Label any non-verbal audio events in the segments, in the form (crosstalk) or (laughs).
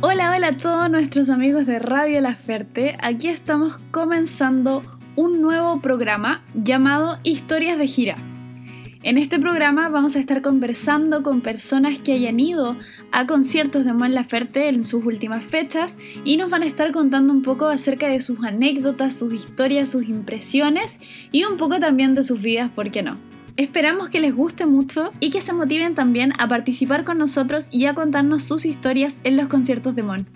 Hola, hola a todos nuestros amigos de Radio La Ferte. Aquí estamos comenzando un nuevo programa llamado Historias de Gira. En este programa vamos a estar conversando con personas que hayan ido a conciertos de Mon Laferte en sus últimas fechas y nos van a estar contando un poco acerca de sus anécdotas, sus historias, sus impresiones y un poco también de sus vidas, ¿por qué no? Esperamos que les guste mucho y que se motiven también a participar con nosotros y a contarnos sus historias en los conciertos de Mon.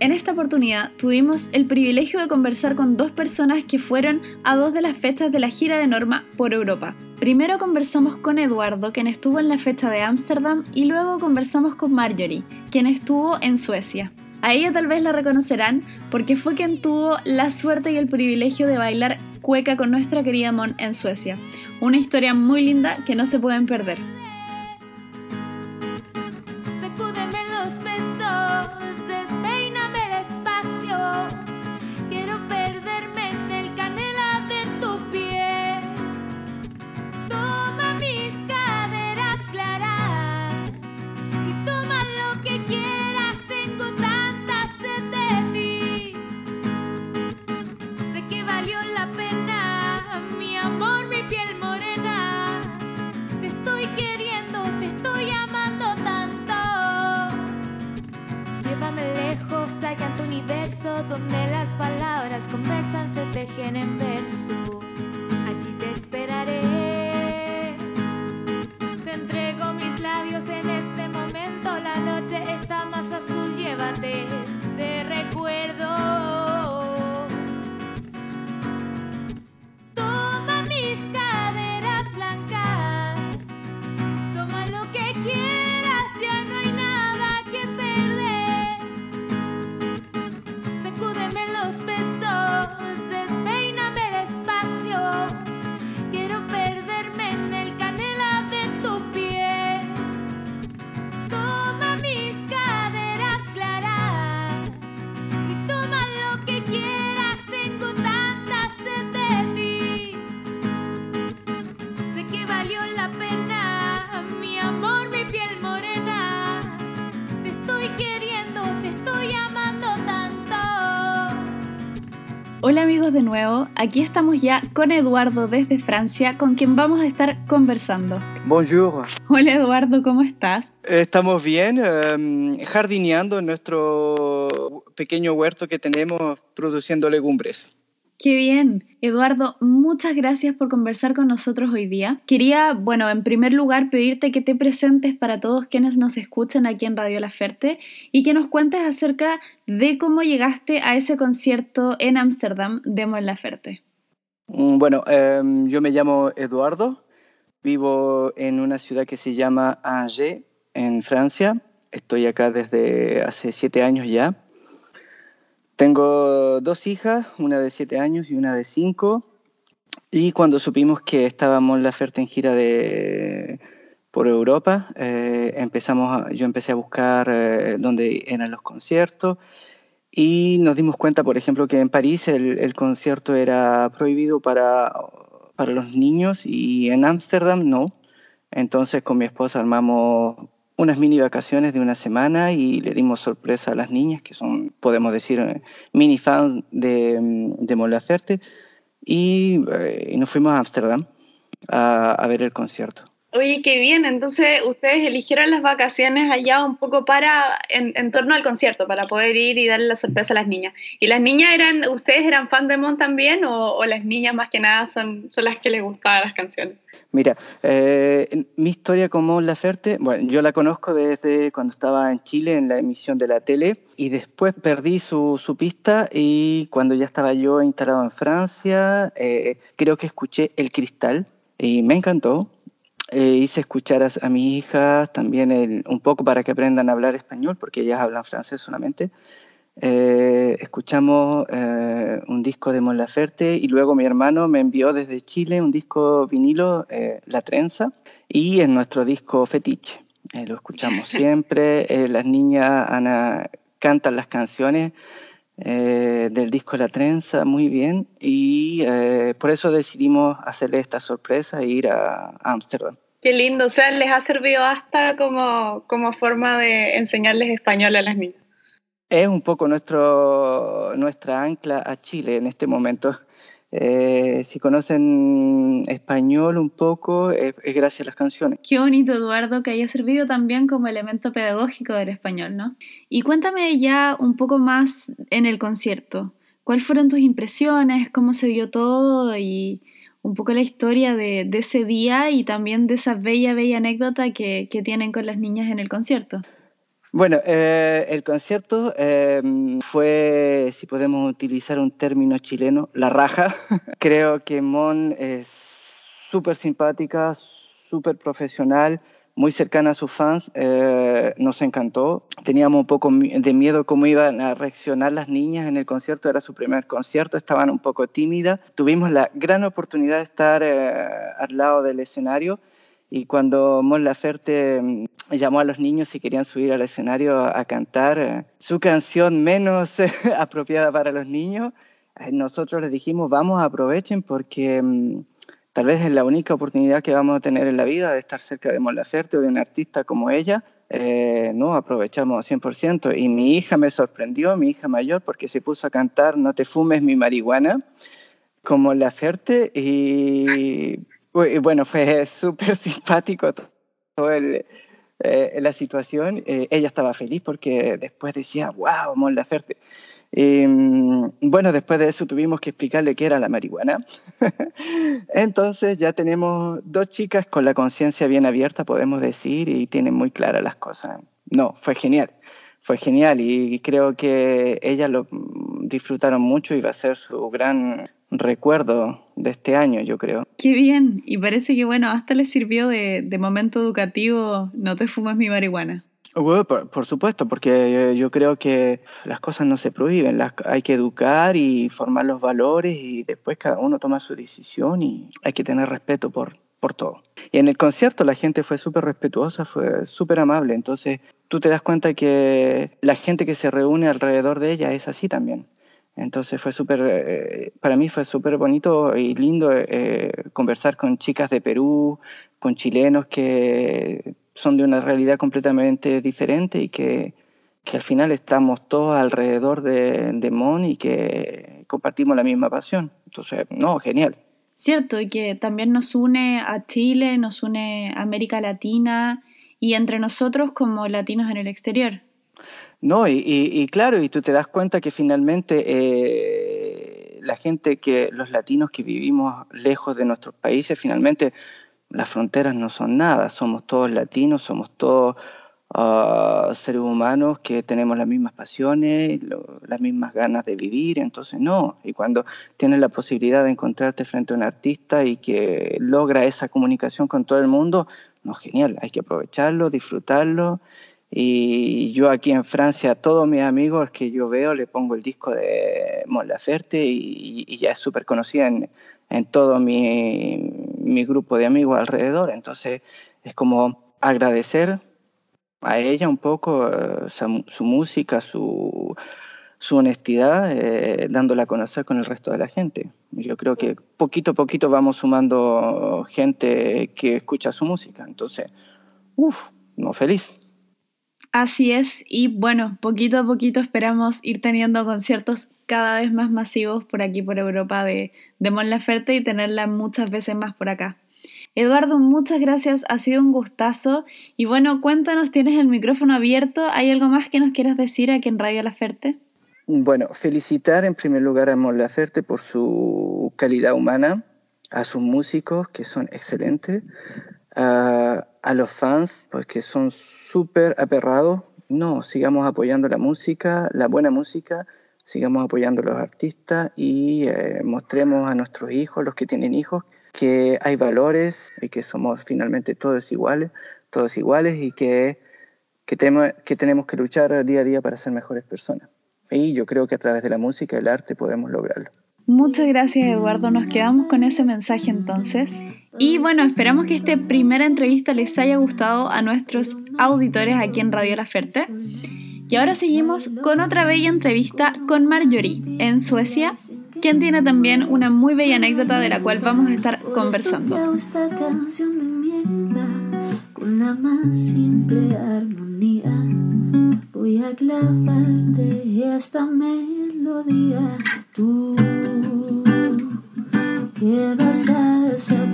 En esta oportunidad tuvimos el privilegio de conversar con dos personas que fueron a dos de las fechas de la gira de Norma por Europa. Primero conversamos con Eduardo, quien estuvo en la fecha de Ámsterdam, y luego conversamos con Marjorie, quien estuvo en Suecia. A ella tal vez la reconocerán porque fue quien tuvo la suerte y el privilegio de bailar cueca con nuestra querida Mon en Suecia. Una historia muy linda que no se pueden perder. Hola amigos de nuevo, aquí estamos ya con Eduardo desde Francia, con quien vamos a estar conversando. Bonjour. Hola Eduardo, ¿cómo estás? Estamos bien, em, jardineando en nuestro pequeño huerto que tenemos produciendo legumbres. Qué bien. Eduardo, muchas gracias por conversar con nosotros hoy día. Quería, bueno, en primer lugar pedirte que te presentes para todos quienes nos escuchan aquí en Radio La Ferte y que nos cuentes acerca de cómo llegaste a ese concierto en Ámsterdam de Mon Laferte. Mm, bueno, em, yo me llamo Eduardo, vivo en una ciudad que se llama Angers, en Francia. Estoy acá desde hace siete años ya. Tengo dos hijas, una de siete años y una de cinco. Y cuando supimos que estábamos la oferta en gira de, por Europa, eh, empezamos yo empecé a buscar eh, dónde eran los conciertos y nos dimos cuenta, por ejemplo, que en París el, el concierto era prohibido para, para los niños y en Ámsterdam no. Entonces con mi esposa armamos unas mini vacaciones de una semana y le dimos sorpresa a las niñas, que son, podemos decir, eh, mini fans de, mm, de Mon y, eh, y, nos fuimos a Ámsterdam a, a, ver el concierto. Oye, qué bien, entonces ustedes eligieron las vacaciones allá un poco para, en, en, torno al concierto, para poder ir y darle la sorpresa a las niñas. ¿Y las niñas eran, ustedes eran fan de Mon también o, o las niñas más que nada son, son las que les gustaban las canciones? Mira, eh, mi historia con Mon Laferte, bueno, yo la conozco desde cuando estaba en Chile en la emisión de la tele y después perdí su, su pista y cuando ya estaba yo instalado en Francia, eh, creo que escuché El Cristal y me encantó. Eh, hice escuchar a, a mis hijas también el, un poco para que aprendan a hablar español, porque ellas hablan francés solamente. Eh, escuchamos eh, un disco de Mon Laferte y luego mi hermano me envió desde Chile un disco vinilo, eh, La Trenza, y en nuestro disco Fetiche. Eh, lo escuchamos (laughs) siempre, eh, las niñas Ana, cantan las canciones eh, del disco La Trenza muy bien y por eso decidimos hacerle esta sorpresa e ir a Ámsterdam. Qué lindo, o sea, les ha servido hasta como, como forma de enseñarles español a las niñas. Es un poco nuestro, nuestra ancla a Chile en este momento. Eh, si conocen español un poco, es, gracias a las canciones. Qué bonito, Eduardo, que haya servido también como elemento pedagógico del español, ¿no? Y cuéntame ya un poco más en el concierto. ¿Cuáles fueron tus impresiones? ¿Cómo se dio todo? Y un poco la historia de, ese día y también de esa bella, bella anécdota que, que tienen con las niñas en el concierto. Bueno, eh, el concierto em, fue, si podemos utilizar un término chileno, la raja. (laughs) Creo que Mon es súper simpática, súper profesional, muy cercana a sus fans. Eh, nos encantó. Teníamos un poco de miedo cómo iban a reaccionar las niñas en el concierto. Era su primer concierto, estaban un poco tímidas. Tuvimos la gran oportunidad de estar eh, al lado del escenario y cuando Mon Laferte mm, llamó a los niños si querían subir al escenario a, cantar eh, su canción menos (laughs) apropiada para los niños, eh, nosotros les dijimos, vamos, aprovechen porque mm, tal vez es la única oportunidad que vamos a tener en la vida de estar cerca de Mon Laferte o de un artista como ella. Eh, no, aprovechamos 100%. Y mi hija me sorprendió, mi hija mayor, porque se puso a cantar No te fumes mi marihuana como Laferte y bueno, fue (laughs) súper simpático todo el, eh, la situación. Eh, ella estaba feliz porque después decía, wow, Mon Laferte. Y, mm, bueno, después de eso tuvimos que explicarle qué era la marihuana. (laughs) Entonces ya tenemos dos chicas con la conciencia bien abierta, podemos decir, y tienen muy claras las cosas. No, fue genial, fue genial y creo que ellas lo mm, disfrutaron mucho y va a ser su gran recuerdo de este año, yo creo. Qué bien, y parece que bueno, hasta les sirvió de, momento educativo, no te fumas mi marihuana. por, supuesto, porque yo creo que las cosas no se prohíben, las, hay que educar y formar los valores y después cada uno toma su decisión y hay que tener respeto por, por todo. Y en el concierto la gente fue súper respetuosa, fue súper amable, entonces tú te das cuenta que la gente que se reúne alrededor de ella es así también. Entonces fue súper, eh, para mí fue súper bonito y lindo eh, conversar con chicas de Perú, con chilenos que son de una realidad completamente diferente y que, que al final estamos todos alrededor de, de Mon y que compartimos la misma pasión. Entonces, no, genial. Cierto, y que también nos une a Chile, nos une a América Latina y entre nosotros como latinos en el exterior. No, y, claro, y tú te das cuenta que finalmente eh, la gente que, los latinos que vivimos lejos de nuestros países, finalmente las fronteras no son nada, somos todos latinos, somos todos ah, seres humanos que tenemos las mismas pasiones, las mismas ganas de vivir, entonces no, y cuando tienes la posibilidad de encontrarte frente a un artista y que logra esa comunicación con todo el mundo, no, genial, hay que aprovecharlo, disfrutarlo y yo aquí en Francia, a todos mis amigos que yo veo, le pongo el disco de Mon Laferte y, ya es súper conocida en, en, todo mi, mi, grupo de amigos alrededor. Entonces es como agradecer a ella un poco eh, su, música, su, su honestidad, eh, dándola a conocer con el resto de la gente. Yo creo que poquito a poquito vamos sumando gente que escucha su música. Entonces, uff, no feliz. Así es, y bueno, poquito a poquito esperamos ir teniendo conciertos cada vez más masivos por aquí, por Europa, de, de Mon Laferte y tenerla muchas veces más por acá. Eduardo, muchas gracias, ha sido un gustazo. Y bueno, cuéntanos, tienes el micrófono abierto, ¿hay algo más que nos quieras decir aquí en Radio Laferte? Bueno, felicitar en primer lugar a Mon Laferte por su calidad humana, a sus músicos que son excelentes, a, los fans porque son súper aperrados. No, sigamos apoyando la música, la buena música, sigamos apoyando a los artistas y eh, mostremos a nuestros hijos, los que tienen hijos, que hay valores y que somos finalmente todos iguales, todos iguales y que, que, que tenemos que luchar día a día para ser mejores personas. Y yo creo que a través de la música y el arte podemos lograrlo. Muchas gracias Eduardo, nos quedamos con ese mensaje entonces. Y bueno, esperamos que esta primera entrevista les haya gustado a nuestros auditores aquí en Radio La Ferte. Y ahora seguimos con otra bella entrevista con Marjorie en Suecia, quien tiene también una muy bella anécdota de la cual vamos a estar conversando. Con la más simple armonía voy a clavarte esta melodía. Tú, ¿qué vas a saber?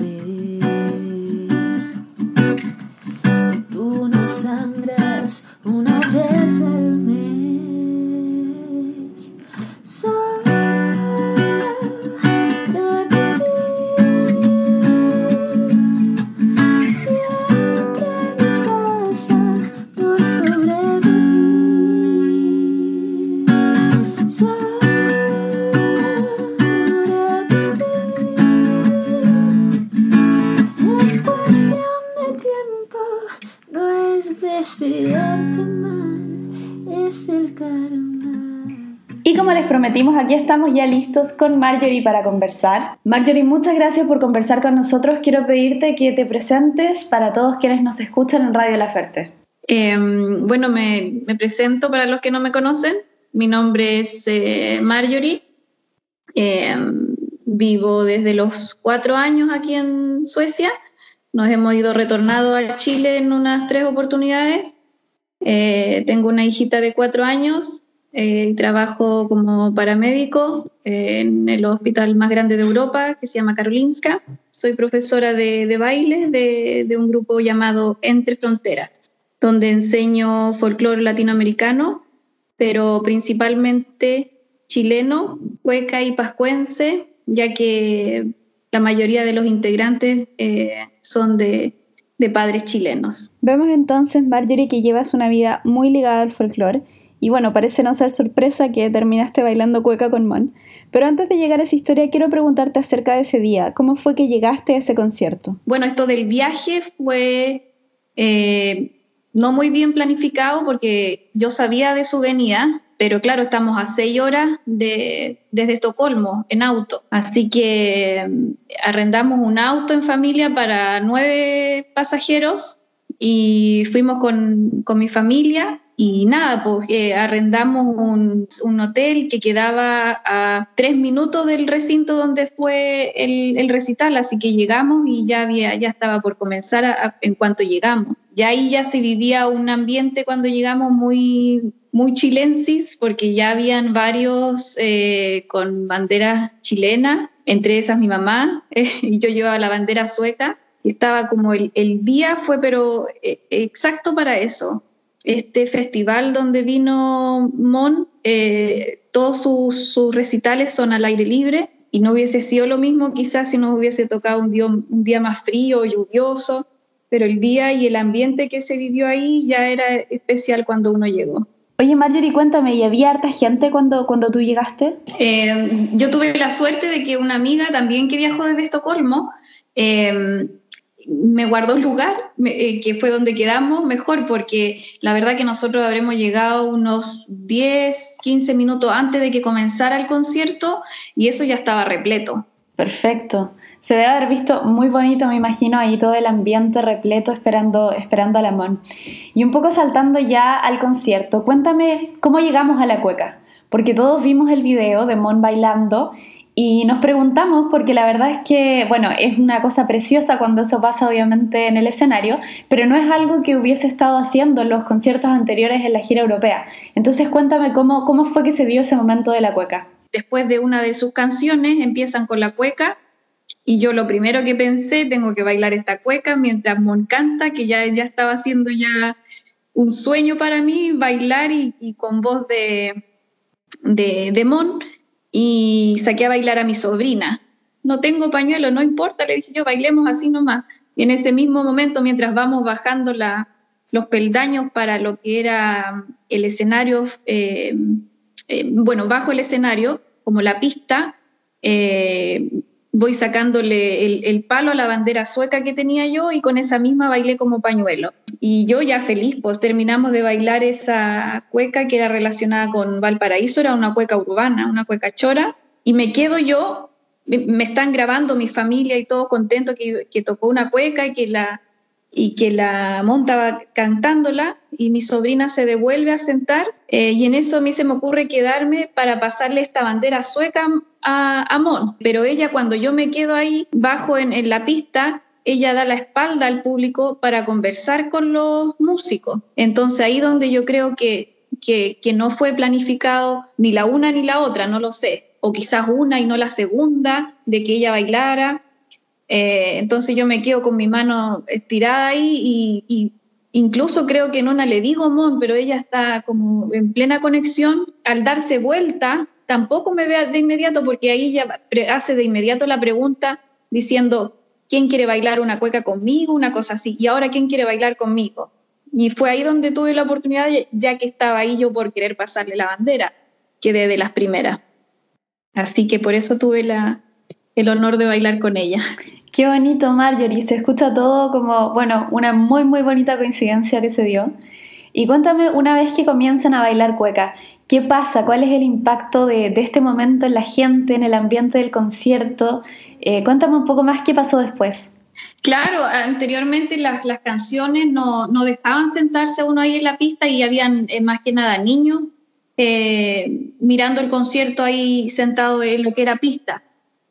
Y como les prometimos, aquí estamos ya listos con Marjorie para conversar. Marjorie, muchas gracias por conversar con nosotros. Quiero pedirte que te presentes para todos quienes nos escuchan en Radio La Ferte. Em, bueno, me, presento para los que no me conocen. Mi nombre es eh, Marjorie. Em, vivo desde los cuatro años aquí en Suecia. Nos hemos ido retornado a Chile en unas tres oportunidades. Eh, tengo una hijita de cuatro años eh, trabajo como paramédico en el hospital más grande de Europa, que se llama Karolinska. Soy profesora de, baile de, de, un grupo llamado Entre Fronteras, donde enseño folclore latinoamericano, pero principalmente chileno, cueca y pascuense, ya que la mayoría de los integrantes eh, son de, padres chilenos. Vemos entonces, Marjorie, que llevas una vida muy ligada al folclore. Y bueno, parece no ser sorpresa que terminaste bailando cueca con Mon. Pero antes de llegar a esa historia, quiero preguntarte acerca de ese día. ¿Cómo fue que llegaste a ese concierto? Bueno, esto del viaje fue eh, no muy bien planificado porque yo sabía de su venida, pero claro, estamos a seis horas de, desde Estocolmo en auto. Así que mm, arrendamos un auto en familia para nueve pasajeros y fuimos con, con mi familia y nada, pues eh, arrendamos un, un, hotel que quedaba a tres minutos del recinto donde fue el, el recital, así que llegamos y ya, había, ya estaba por comenzar en cuanto llegamos. Ya ahí ya se vivía un ambiente cuando llegamos muy, muy chilensis, porque ya habían varios eh, con banderas chilenas, entre esas mi mamá, (laughs) y yo llevaba la bandera sueca. Estaba como el, el día fue, pero eh, exacto para eso este festival donde vino Mon, eh, todos sus, recitales son al aire libre y no hubiese sido lo mismo quizás si nos hubiese tocado un día, un día más frío, lluvioso, pero el día y el ambiente que se vivió ahí ya era especial cuando uno llegó. Oye Marjorie, cuéntame, ¿y había harta gente cuando, cuando tú llegaste? Eh, yo tuve la suerte de que una amiga también que viajó desde Estocolmo eh, me guardó el lugar, eh, que fue donde quedamos, mejor, porque la verdad que nosotros habremos llegado unos 10, 15 minutos antes de que comenzara el concierto y eso ya estaba repleto. Perfecto. Se debe haber visto muy bonito, me imagino, ahí todo el ambiente repleto esperando, esperando a la Mon. Y un poco saltando ya al concierto, cuéntame cómo llegamos a la cueca, porque todos vimos el video de Mon bailando y nos preguntamos, porque la verdad es que, bueno, es una cosa preciosa cuando eso pasa obviamente en el escenario, pero no es algo que hubiese estado haciendo en los conciertos anteriores en la gira europea. Entonces cuéntame cómo, cómo fue que se dio ese momento de la cueca. Después de una de sus canciones empiezan con la cueca y yo lo primero que pensé, tengo que bailar esta cueca mientras Mon canta, que ya, ya estaba haciendo ya un sueño para mí, bailar y, con voz de, de, de Mon y saqué a bailar a mi sobrina. No tengo pañuelo, no importa, le dije yo, bailemos así nomás. Y en ese mismo momento, mientras vamos bajando la, los peldaños para lo que era el escenario, eh, eh, bueno, bajo el escenario, como la pista, eh, voy sacándole el, palo a la bandera sueca que tenía yo y con esa misma bailé como pañuelo. Y yo ya feliz, pues terminamos de bailar esa cueca que era relacionada con Valparaíso, era una cueca urbana, una cueca chora, y me quedo yo, me están grabando mi familia y todo contento que, que tocó una cueca y que la y que la montaba cantándola y mi sobrina se devuelve a sentar eh, y en eso a mí se me ocurre quedarme para pasarle esta bandera sueca a, a. Pero ella cuando yo me quedo ahí bajo en, en la pista ella da la espalda al público para conversar con los músicos. Entonces ahí donde yo creo que, que, no fue planificado ni la una ni la otra, no lo sé, o quizás una y no la segunda, de que ella bailara. Eh, entonces yo me quedo con mi mano estirada ahí y, incluso creo que en una le digo Mon, pero ella está como en plena conexión. Al darse vuelta, tampoco me ve de inmediato porque ahí ella hace de inmediato la pregunta diciendo, ¿quién quiere bailar una cueca conmigo? Una cosa así. Y ahora, ¿quién quiere bailar conmigo? Y fue ahí donde tuve la oportunidad, ya que estaba ahí yo por querer pasarle la bandera, quedé de las primeras. Así que por eso tuve la, el honor de bailar con ella. Qué bonito, Marjorie. Se escucha todo como, bueno, una muy, muy bonita coincidencia que se dio. Y cuéntame, una vez que comienzan a bailar cueca, ¿qué pasa? ¿Cuál es el impacto de, de este momento en la gente, en el ambiente del concierto? Eh, cuéntame un poco más qué pasó después. Claro, anteriormente las, las canciones no, no, dejaban sentarse uno ahí en la pista y habían eh, más que nada niños eh, mirando el concierto ahí sentado en lo que era pista.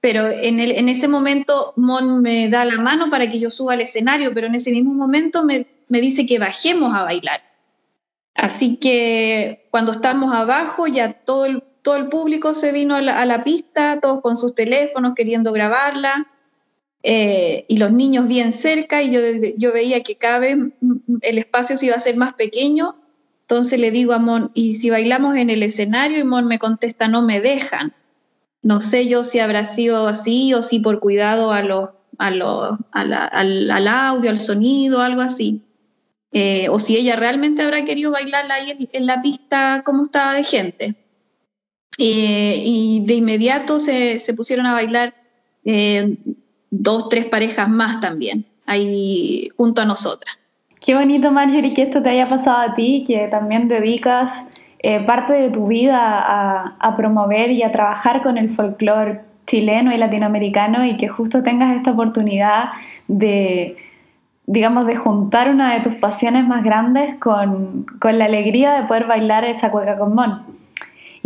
Pero en, ese momento Mon me da la mano para que yo suba al escenario, pero en ese mismo momento me, dice que bajemos a bailar. Así que cuando estamos abajo ya todo el público se vino a la, pista, todos con sus teléfonos queriendo grabarla, eh, y los niños bien cerca, y yo, yo veía que cada el espacio se iba a ser más pequeño, entonces le digo a Mon, ¿y si bailamos en el escenario? Y Mon me contesta, no me dejan. No sé yo si habrá sido así o si por cuidado a los, a los, al, audio, al sonido, algo así. Eh, o si ella realmente habrá querido bailar ahí en, en la pista como estaba de gente. Eh, y de inmediato se, se pusieron a bailar eh, dos, tres parejas más también, ahí junto a nosotras. Qué bonito, Marjorie, que esto te haya pasado a ti, que también dedicas eh, parte de tu vida a, promover y a trabajar con el folclore chileno y latinoamericano y que justo tengas esta oportunidad de, digamos, de juntar una de tus pasiones más grandes con, con la alegría de poder bailar esa cueca con Mon.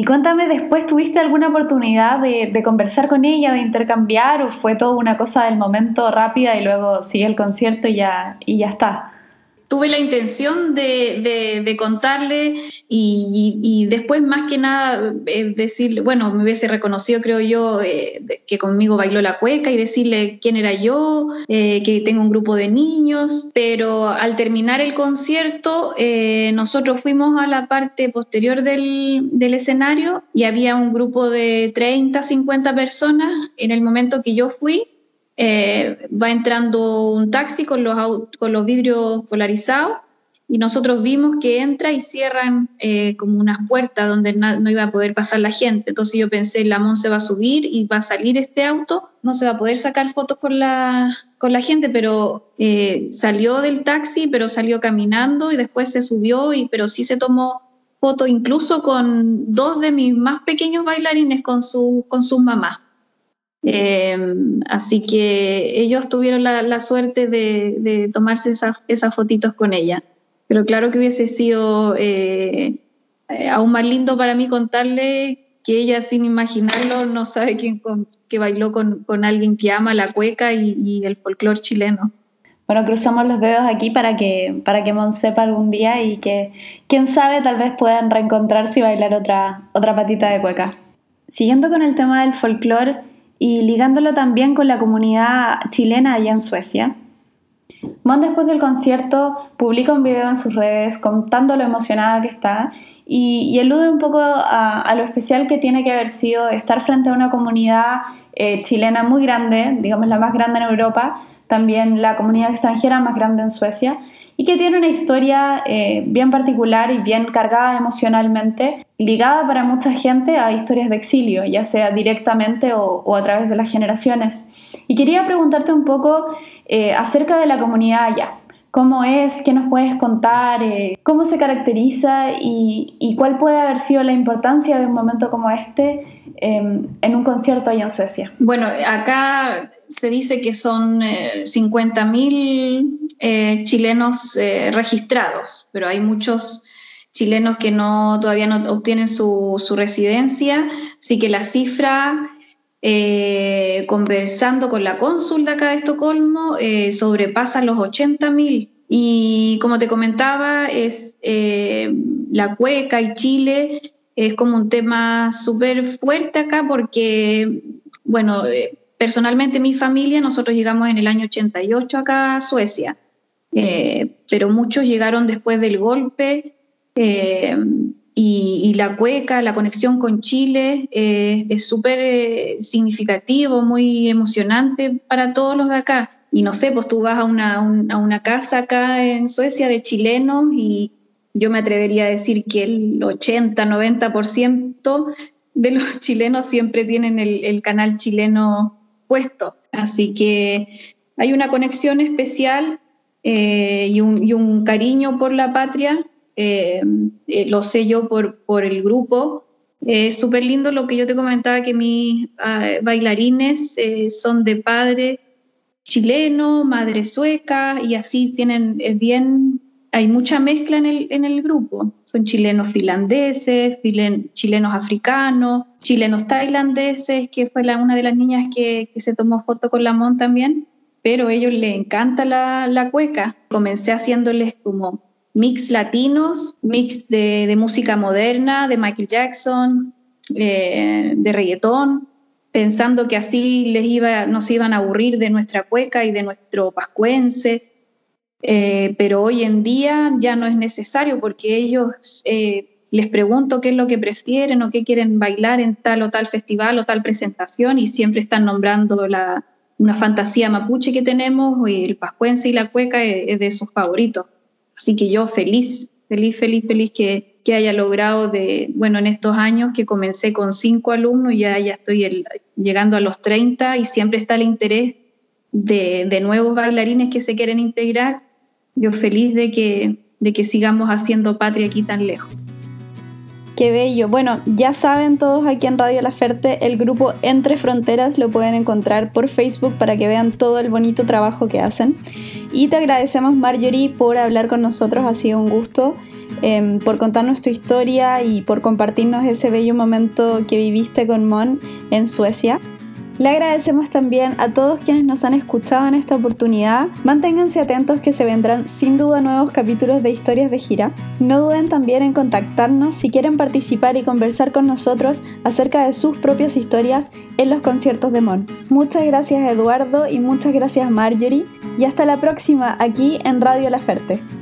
Y cuéntame, después, ¿tuviste alguna oportunidad de, conversar con ella, de intercambiar, o fue todo una cosa del momento rápida y luego sigue el concierto y ya, y ya está? Tuve la intención de, contarle y, después más que nada eh, decirle, bueno, me hubiese reconocido creo yo eh, que conmigo bailó la cueca y decirle quién era yo, eh, que tengo un grupo de niños, pero al terminar el concierto nosotros fuimos a la parte posterior del, del escenario y había un grupo de 30, 50 personas en el momento que yo fui eh, va entrando un taxi con los, con los vidrios polarizados y nosotros vimos que entra y cierran eh, como unas puertas donde no, iba a poder pasar la gente. Entonces yo pensé, la Mon se va a subir y va a salir este auto, no se va a poder sacar fotos con la, con la gente, pero eh, salió del taxi, pero salió caminando y después se subió, y, pero sí se tomó foto incluso con dos de mis más pequeños bailarines con, su, con sus mamás. Em, así que ellos tuvieron la, suerte de, tomarse esas fotitos con ella. Pero claro que hubiese sido eh, eh, aún más lindo para mí contarle que ella sin imaginarlo no sabe quién que bailó con, alguien que ama la cueca y, el folclore chileno. Bueno, cruzamos los dedos aquí para que, para que Mon sepa algún día y que, quién sabe, tal vez puedan reencontrarse y bailar otra, otra patita de cueca. Siguiendo con el tema del folclore, y ligándolo también con la comunidad chilena allá en Suecia. Mon después del concierto publica un video en sus redes contando lo emocionada que está y, elude un poco a, lo especial que tiene que haber sido estar frente a una comunidad eh, chilena muy grande, digamos la más grande en Europa, también la comunidad extranjera más grande en Suecia, y que tiene una historia eh, bien particular y bien cargada emocionalmente, ligada para mucha gente a historias de exilio, ya sea directamente o, a través de las generaciones. Y quería preguntarte un poco eh, acerca de la comunidad allá. ¿Cómo es? ¿Qué nos puedes contar? Eh, ¿Cómo se caracteriza? Y, cuál puede haber sido la importancia de un momento como este em, en un concierto allá en Suecia? Bueno, acá se dice que son 50.000 eh, chilenos eh, registrados, pero hay muchos chilenos que no, todavía no obtienen su, residencia, así que la cifra eh, conversando con la cónsul de acá de Estocolmo, eh, sobrepasan los 80.000. Y como te comentaba, es eh, la cueca y Chile es como un tema súper fuerte acá porque, bueno, personalmente mi familia, nosotros llegamos en el año 88 acá a Suecia, pero muchos llegaron después del golpe y, la cueca, la conexión con Chile eh, es súper eh, significativo, muy emocionante para todos los de acá. Y no sé, pues tú vas a una, a una casa acá en Suecia de chilenos y yo me atrevería a decir que el 80-90% de los (laughs) chilenos siempre tienen el, canal chileno puesto. Así que hay una conexión especial eh, y, un, cariño por la patria eh, eh, lo sé yo por, por el grupo. Es súper lindo lo que yo te comentaba, que mis ah, bailarines eh, son de padre chileno, madre sueca, y así tienen bien, hay mucha mezcla en el, en el grupo. Son chilenos finlandeses, chilenos africanos, chilenos tailandeses, que fue una de las niñas que, se tomó foto con la Mon también, pero a ellos les encanta la, la cueca. Comencé haciéndoles como mix latinos, mix de, música moderna, de Michael Jackson, eh, de reggaetón, pensando que así les iba, no se iban a aburrir de nuestra cueca y de nuestro pascuense. Eh, pero hoy en día ya no es necesario porque ellos eh, les pregunto qué es lo que prefieren o qué quieren bailar en tal o tal festival o tal presentación y siempre están nombrando la, una fantasía mapuche que tenemos y el pascuense y la cueca es de sus favoritos. Así que yo feliz, feliz, feliz, feliz que, que haya logrado de, bueno, en estos años que comencé con cinco alumnos, ya, ya estoy llegando a los 30 y siempre está el interés de, de, nuevos bailarines que se quieren integrar. Yo feliz de que, de que sigamos haciendo patria aquí tan lejos. Qué bello. Bueno, ya saben todos aquí en Radio La Ferte, el grupo Entre Fronteras lo pueden encontrar por Facebook para que vean todo el bonito trabajo que hacen. Y te agradecemos Marjorie por hablar con nosotros, ha sido un gusto, em, por contarnos tu historia y por compartirnos ese bello momento que viviste con Mon en Suecia. Le agradecemos también a todos quienes nos han escuchado en esta oportunidad. Manténganse atentos que se vendrán sin duda nuevos capítulos de historias de gira. No duden también en contactarnos si quieren participar y conversar con nosotros acerca de sus propias historias en los conciertos de Mon. Muchas gracias Eduardo y muchas gracias Marjorie y hasta la próxima aquí en Radio La Ferte.